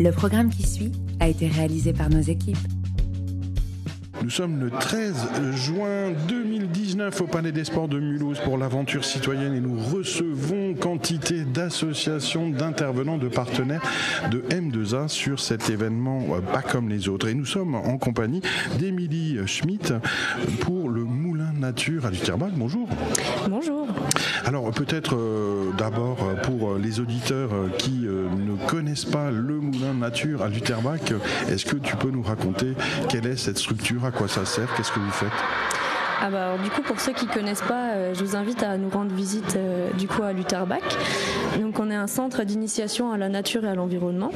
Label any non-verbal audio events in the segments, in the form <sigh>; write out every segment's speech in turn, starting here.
Le programme qui suit a été réalisé par nos équipes. Nous sommes le 13 juin 2019 au Palais des Sports de Mulhouse pour l'aventure citoyenne et nous recevons quantité d'associations, d'intervenants, de partenaires de M2A sur cet événement euh, pas comme les autres. Et nous sommes en compagnie d'Émilie Schmitt pour le Nature à Lutherbach. Bonjour. Bonjour. Alors peut-être euh, d'abord pour les auditeurs euh, qui ne connaissent pas le Moulin Nature à Lutherbach, est-ce que tu peux nous raconter quelle est cette structure à quoi ça sert Qu'est-ce que vous faites? Ah bah du coup pour ceux qui connaissent pas, euh, je vous invite à nous rendre visite euh, du coup à Lutherbach. Donc on est un centre d'initiation à la nature et à l'environnement.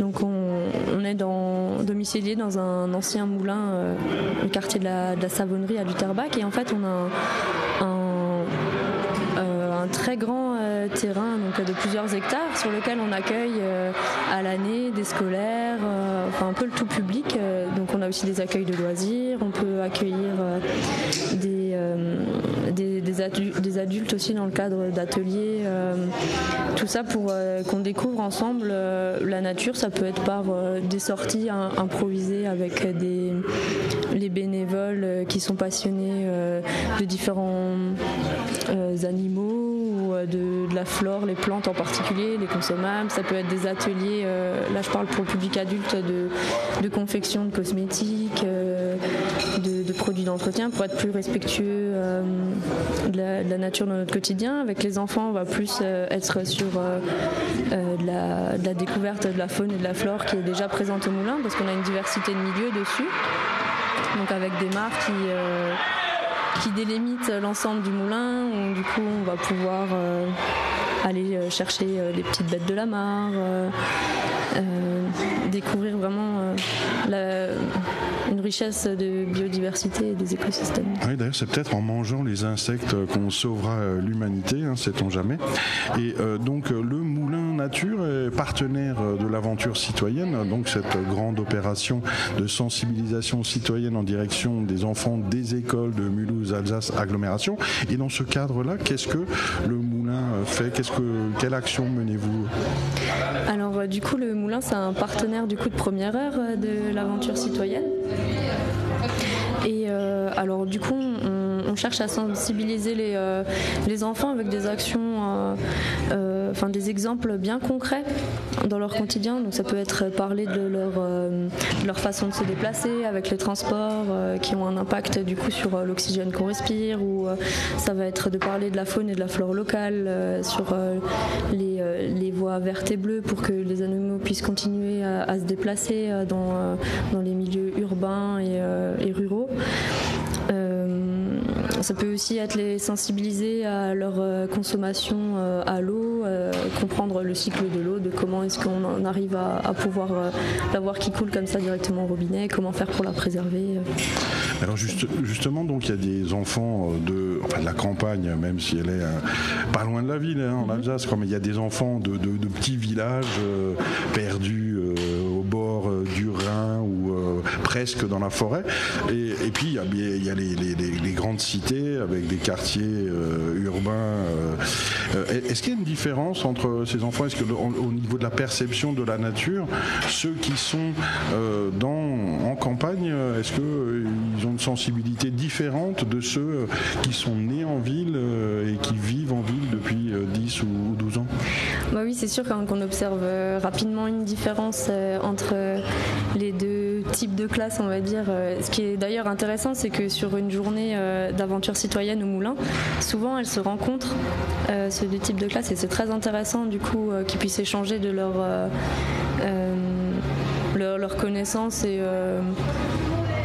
Donc on, est dans, domicilié dans un ancien moulin, euh, au quartier de la, Savonnerie à Lutherbach et en fait on a un, très grand terrain donc de plusieurs hectares sur lequel on accueille à l'année des scolaires, enfin un peu le tout public. donc on a aussi des accueils de loisirs, on peut accueillir euh, des, adultes, aussi dans le cadre d'ateliers. Euh, tout ça pour euh, qu'on découvre ensemble la nature. Ça peut être par des sorties improvisées avec des, les bénévoles qui sont passionnés de différents animaux de, la flore, les plantes en particulier, les consommables. Ça peut être des ateliers, là je parle pour le public adulte, de, confection de cosmétiques, de, produits d'entretien pour être plus respectueux euh, de, la, nature dans notre quotidien. Avec les enfants, on va plus euh, être sur euh, la, découverte de la faune et de la flore qui est déjà présente au moulin parce qu'on a une diversité de milieux dessus. Donc avec des marques qui délimitent l'ensemble du moulin, où du coup on va pouvoir aller chercher les petites bêtes de la mare, découvrir vraiment la, une richesse de biodiversité et des écosystèmes. Oui, d'ailleurs, c'est peut-être en mangeant les insectes qu'on sauvera euh, l'humanité, hein, sait-on jamais. Et euh, donc, euh, le Moulin Nature est partenaire de l'aventure citoyenne, donc cette grande opération de sensibilisation citoyenne en direction des enfants des écoles de Mulhouse, Alsace, agglomération. Et dans ce cadre-là, qu'est-ce que le Moulin fait? Que, Quelle action menez-vous? Alors, du coup, le Moulin, c'est un partenaire du coup de première heure de l'aventure citoyenne. Et euh, alors du coup, on, cherche à sensibiliser les, euh, enfants avec des actions, euh, enfin des exemples bien concrets dans leur quotidien. Donc ça peut être parler de leur, leur façon de se déplacer avec les transports qui ont un impact du coup sur l'oxygène qu'on respire, ou ça va être de parler de la faune et de la flore locale, sur les, les, voies vertes et bleues pour que les animaux puissent continuer à, se déplacer dans, dans les milieux urbains et, ruraux. Euh, ça peut aussi être les sensibiliser à leur euh, consommation euh, à l'eau, comprendre le cycle de l'eau, de comment est-ce qu'on en arrive à, pouvoir la voir qui coule comme ça directement au robinet, comment faire pour la préserver. Alors justement, donc il y a des enfants de, enfin, de la campagne, même si elle est pas loin de la ville, hein, en mhm. Alsace, comme il y a des enfants de, petits villages perdus presque dans la forêt. Et, puis il y a, les, grandes cités avec des quartiers euh, urbains. Euh, euh, est-ce qu'il y a une différence entre ces enfants? Est-ce que au niveau de la perception de la nature, ceux qui sont dans, en campagne, est-ce qu'ils ont une sensibilité différente de ceux qui sont nés en ville et qui vivent en ville depuis 10 ou 12 ans? Bah Oui, c'est sûr qu'on observe rapidement une différence entre les deux types de classes, on va dire. Ce qui est d'ailleurs intéressant, c'est que sur une journée euh, d'aventure citoyenne au Moulin, souvent elles se rencontrent, euh, ce deux types de classes, et c'est très intéressant du coup euh, qu'ils puissent échanger de leur, leur, leur connaissance et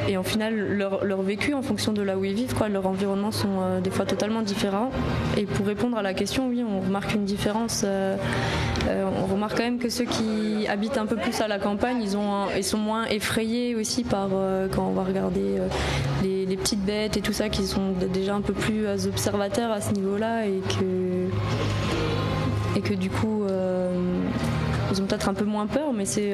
et en final leur, vécu en fonction de là où ils vivent, quoi, leur environnement sont euh, des fois totalement différents. Et pour répondre à la question, oui, on remarque une différence. Euh, euh, on remarque quand même que ceux qui habitent un peu plus à la campagne, ils, ont sont moins effrayés aussi par quand on va regarder les, les, petites bêtes et tout ça, qui sont déjà un peu plus observateurs à ce niveau-là et que et que du coup ils ont peut-être un peu moins peur, mais c'est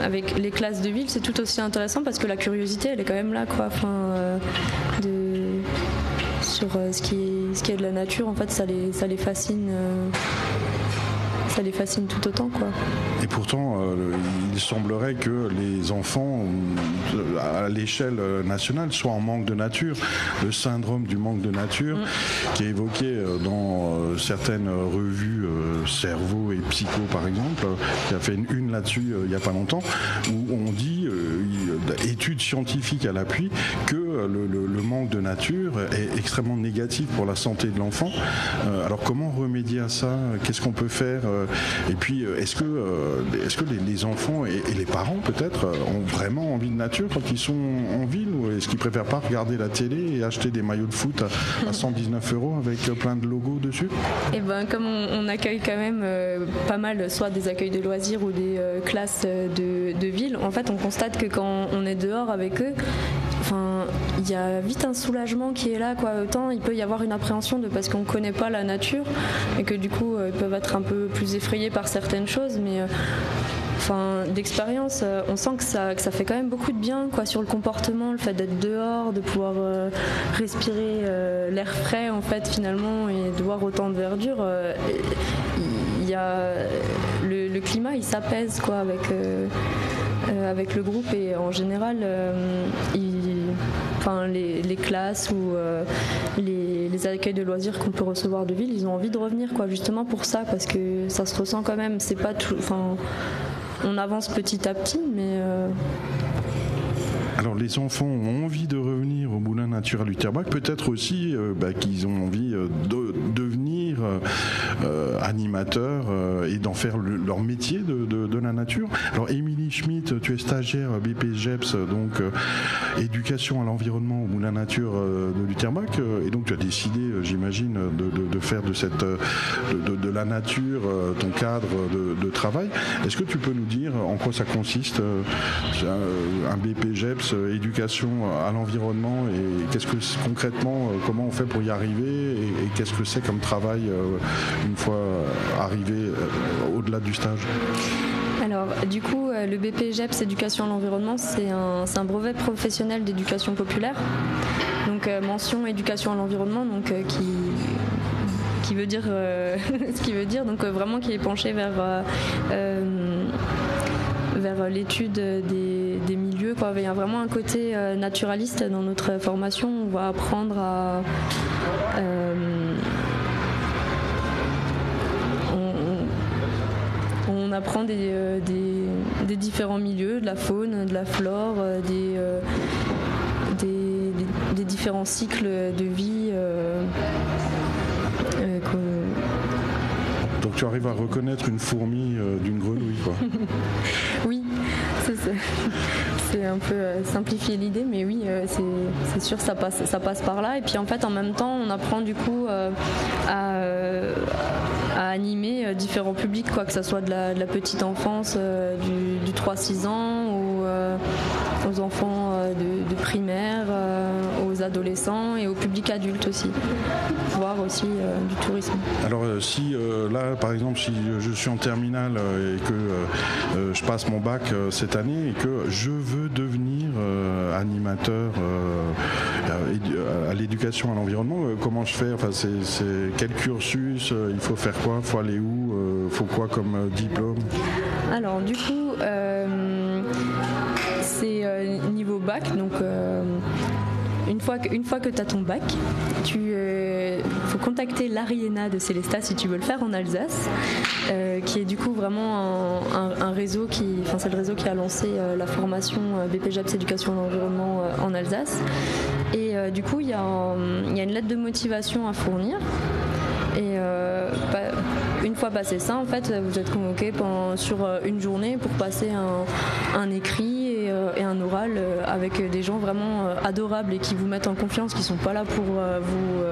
avec les classes de ville, c'est tout aussi intéressant parce que la curiosité, elle est quand même là, quoi. Enfin, euh, sur euh, ce, qui est, ce qui est de la nature, en fait, ça les, ça les fascine. Euh, ça les fascine tout autant. Quoi. Et pourtant, il semblerait que les enfants, à l'échelle nationale, soient en manque de nature. Le syndrome du manque de nature, mm. qui est évoqué dans certaines revues Cerveau et Psycho, par exemple, qui a fait une une là-dessus il n'y a pas longtemps, où on dit, études scientifiques à l'appui, que le, manque de nature est extrêmement négatif pour la santé de l'enfant. Euh, alors comment remédier à ça? Qu'est-ce qu'on peut faire? Et puis euh, est-ce que, euh, est-ce que les, enfants et, les parents peut-être ont vraiment envie de nature quand ils sont en ville? Ou est-ce qu'ils préfèrent pas regarder la télé et acheter des maillots de foot à, 119 euros avec plein de logos dessus? Et eh ben comme on, accueille quand même pas mal soit des accueils de loisirs ou des classes de, de ville, en fait on constate que quand on est dehors avec eux, enfin il y a vite un soulagement qui est là. Quoi. Autant il peut y avoir une appréhension de parce qu'on ne connaît pas la nature et que du coup euh, ils peuvent être un peu plus effrayés par certaines choses, mais euh, enfin d'expérience euh, on sent que ça, fait quand même beaucoup de bien quoi sur le comportement le fait d'être dehors de pouvoir respirer l'air frais en fait finalement et de voir autant de verdure il y a le, le, climat il s'apaise quoi avec avec le groupe et en général il enfin, les, classes ou euh, les, accueils de loisirs qu'on peut recevoir de ville, ils ont envie de revenir, quoi, justement pour ça, parce que ça se ressent quand même. C'est pas tout, enfin, on avance petit à petit, mais. Euh, alors les enfants ont envie de revenir au moulin naturel Utterbach, peut-être aussi euh, bah, qu'ils ont envie de euh, animateurs euh, et d'en faire leur métier de, la nature. Alors Émilie Schmitt, tu es stagiaire BP GEPS, donc éducation à l'environnement au moulin nature de Lutterbach, et donc tu as décidé, j'imagine, de, faire de cette de, la nature ton cadre de, travail. Est-ce que tu peux nous dire en quoi ça consiste un BP GEPS euh, éducation à l'environnement et qu'est-ce que concrètement, euh, comment on fait pour y arriver et, qu'est-ce que c'est comme travail euh, une fois arrivé au-delà du stage alors, du coup, le BPGEPS Éducation à l'environnement, c'est un, brevet professionnel d'éducation populaire. Donc, mention éducation à l'environnement, donc qui, qui veut dire <laughs> ce qui veut dire, donc vraiment qui est penché vers vers l'étude des, milieux. Quoi. Il y a vraiment un côté euh, naturaliste dans notre formation. On va apprendre à. On, apprend euh, des, différents milieux, de la faune, de la flore, des, des, différents cycles de vie. Donc tu arrives à reconnaître une fourmi d'une grenouille, quoi. <laughs> oui, c'est un peu euh, simplifier l'idée, mais oui, euh, c'est sûr, ça passe, ça passe par là. Et puis en fait, en même temps, on apprend du coup euh, à, animer différents publics, quoi, que ce soit de la, petite enfance, du, 3-6 ans, ou aux enfants de, primaire, aux adolescents et au public adulte aussi, voire aussi du tourisme. Alors si là, par exemple, si je suis en terminale et que je passe mon bac cette année et que je veux devenir animateur à l'éducation à l'environnement, comment je fais? Enfin, c'est, Quel cursus Il faut faire quoi? Il faut aller où? Il faut quoi comme diplôme? Alors du coup, c'est niveau bac, donc une fois que, que tu as ton bac, tu euh, faut contacter l'Ariena de Célestat si tu veux le faire en Alsace, euh, qui est du coup vraiment un, réseau qui, enfin c'est le réseau qui a lancé euh, la formation BPJAPS Éducation et Environnement en Alsace. Et du coup, il y, a une lettre de motivation à fournir. Et bah, une fois passé ça, en fait, vous êtes convoqué sur une journée pour passer un écrit euh, et un oral euh, avec des gens vraiment euh, adorables et qui vous mettent en confiance, qui sont pas là pour vous,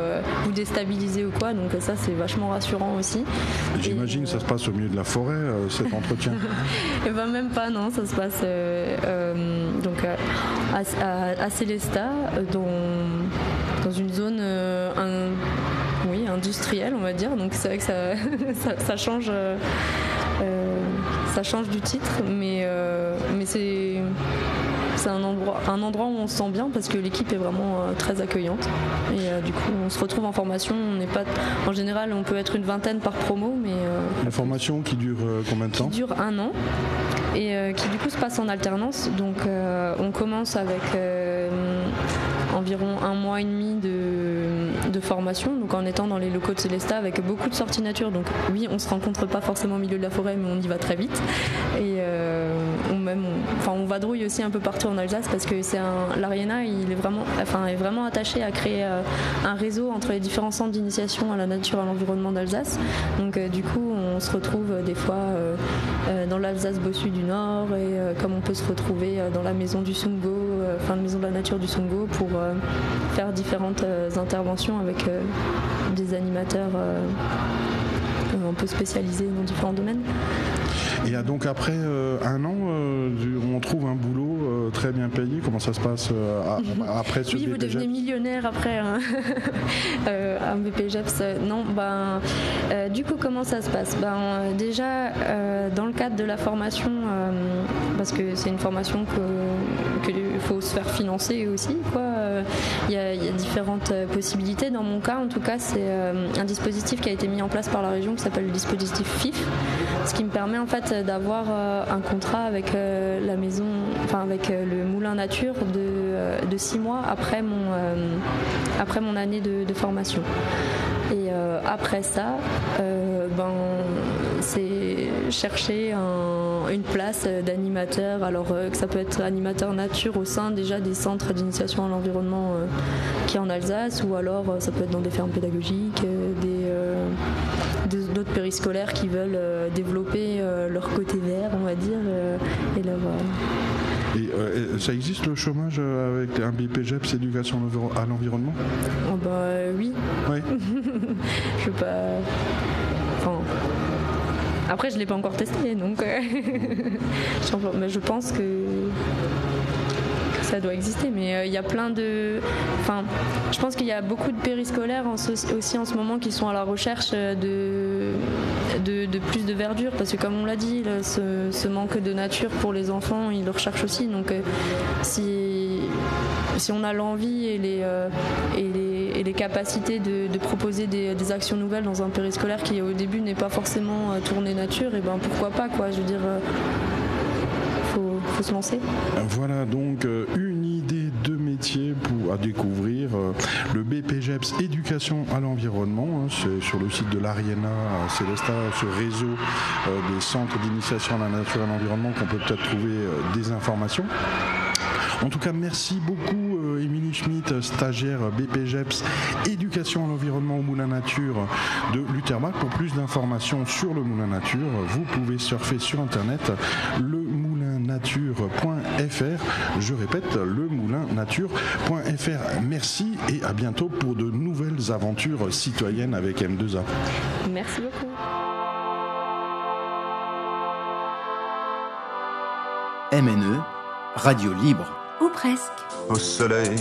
vous déstabiliser ou quoi. Donc ça, c'est vachement rassurant aussi. J'imagine que ça se passe au milieu de la forêt, cet entretien. et <laughs> eh ben même pas, non, ça se passe à, à, Célesta, dans, une zone oui, industrielle, on va dire. Donc c'est vrai que ça, <laughs> ça, change ça change du titre, mais, mais c'est c'est un endroit, un endroit où on se sent bien parce que l'équipe est vraiment très accueillante. Et du coup, on se retrouve en formation. On n'est pas, en général, on peut être une vingtaine par promo, mais. Une formation qui dure combien de temps? Qui dure un an et qui du coup se passe en alternance. Donc, on commence avec environ un mois et demi de, de, formation, donc en étant dans les locaux de Célesta avec beaucoup de sorties nature. Donc oui, on se rencontre pas forcément au milieu de la forêt, mais on y va très vite. Et euh, on enfin, vadrouille aussi un peu partout en Alsace parce que c'est l'Ariana, il est vraiment, enfin, est vraiment attaché à créer euh, un réseau entre les différents centres d'initiation à la nature, à l'environnement d'Alsace. Donc euh, du coup, on se retrouve des fois dans l'Alsace bossu du Nord et comme on peut se retrouver dans la maison du Sungo, enfin la maison de la nature du Sungo pour euh, faire différentes euh, interventions avec euh, des animateurs un peu spécialisés dans différents domaines. Et donc après un an, on trouve un boulot très bien payé. Comment ça se passe <laughs> après ce Oui, vous devenez millionnaire après <laughs> un, un BPJEPS. Non, ben, du coup, comment ça se passe? Ben, Déjà, dans le cadre de la formation, parce que c'est une formation qu'il faut se faire financer aussi, quoi il y, a, différentes euh, possibilités. Dans mon cas, en tout cas, c'est euh, un dispositif qui a été mis en place par la région qui s'appelle le dispositif FIF, ce qui me permet en fait d'avoir euh, un contrat avec la maison, enfin avec le moulin nature de, six mois après mon, après mon année de, formation. Et après ça, ben, c'est chercher une place d'animateur. Alors que ça peut être animateur nature au sein déjà des centres d'initiation à l'environnement euh, qui est en Alsace, ou alors euh, ça peut être dans des fermes pédagogiques, euh, d'autres périscolaires qui veulent développer leur côté vert, on va dire, et leur et ça existe le chômage avec un BPGEPS éducation à l'environnement? Oh Bah oui. Oui. <laughs> je sais pas. Enfin. Après, je ne l'ai pas encore testé, donc. <laughs> mais je pense que ça doit exister, mais euh, il y a plein de. Enfin, je pense qu'il y a beaucoup de périscolaires aussi en ce moment qui sont à la recherche de, de, plus de verdure, parce que comme on l'a dit, ce, manque de nature pour les enfants, ils le recherchent aussi. Donc, euh, si, si on a l'envie et les, euh, et les, et les capacités de, proposer des, actions nouvelles dans un périscolaire qui au début n'est pas forcément tourné nature, et ben pourquoi pas quoi. Je veux dire se lancer Voilà donc euh, une idée de métier pour, à découvrir. Euh, le BPGEPS Éducation à l'environnement, hein, c'est sur le site de l'Ariena Célesta, ce réseau euh, des centres d'initiation à la nature et à l'environnement qu'on peut peut-être trouver des informations. En tout cas, merci beaucoup Émilie Schmitt, stagiaire BPGEPS Éducation à l'environnement au Moulin Nature de Lutherbach. Pour plus d'informations sur le Moulin Nature, vous pouvez surfer sur Internet le nature.fr. Je répète, le moulin nature.fr. Merci et à bientôt pour de nouvelles aventures citoyennes avec M2A. Merci beaucoup. MNE, radio libre. Ou presque. Au soleil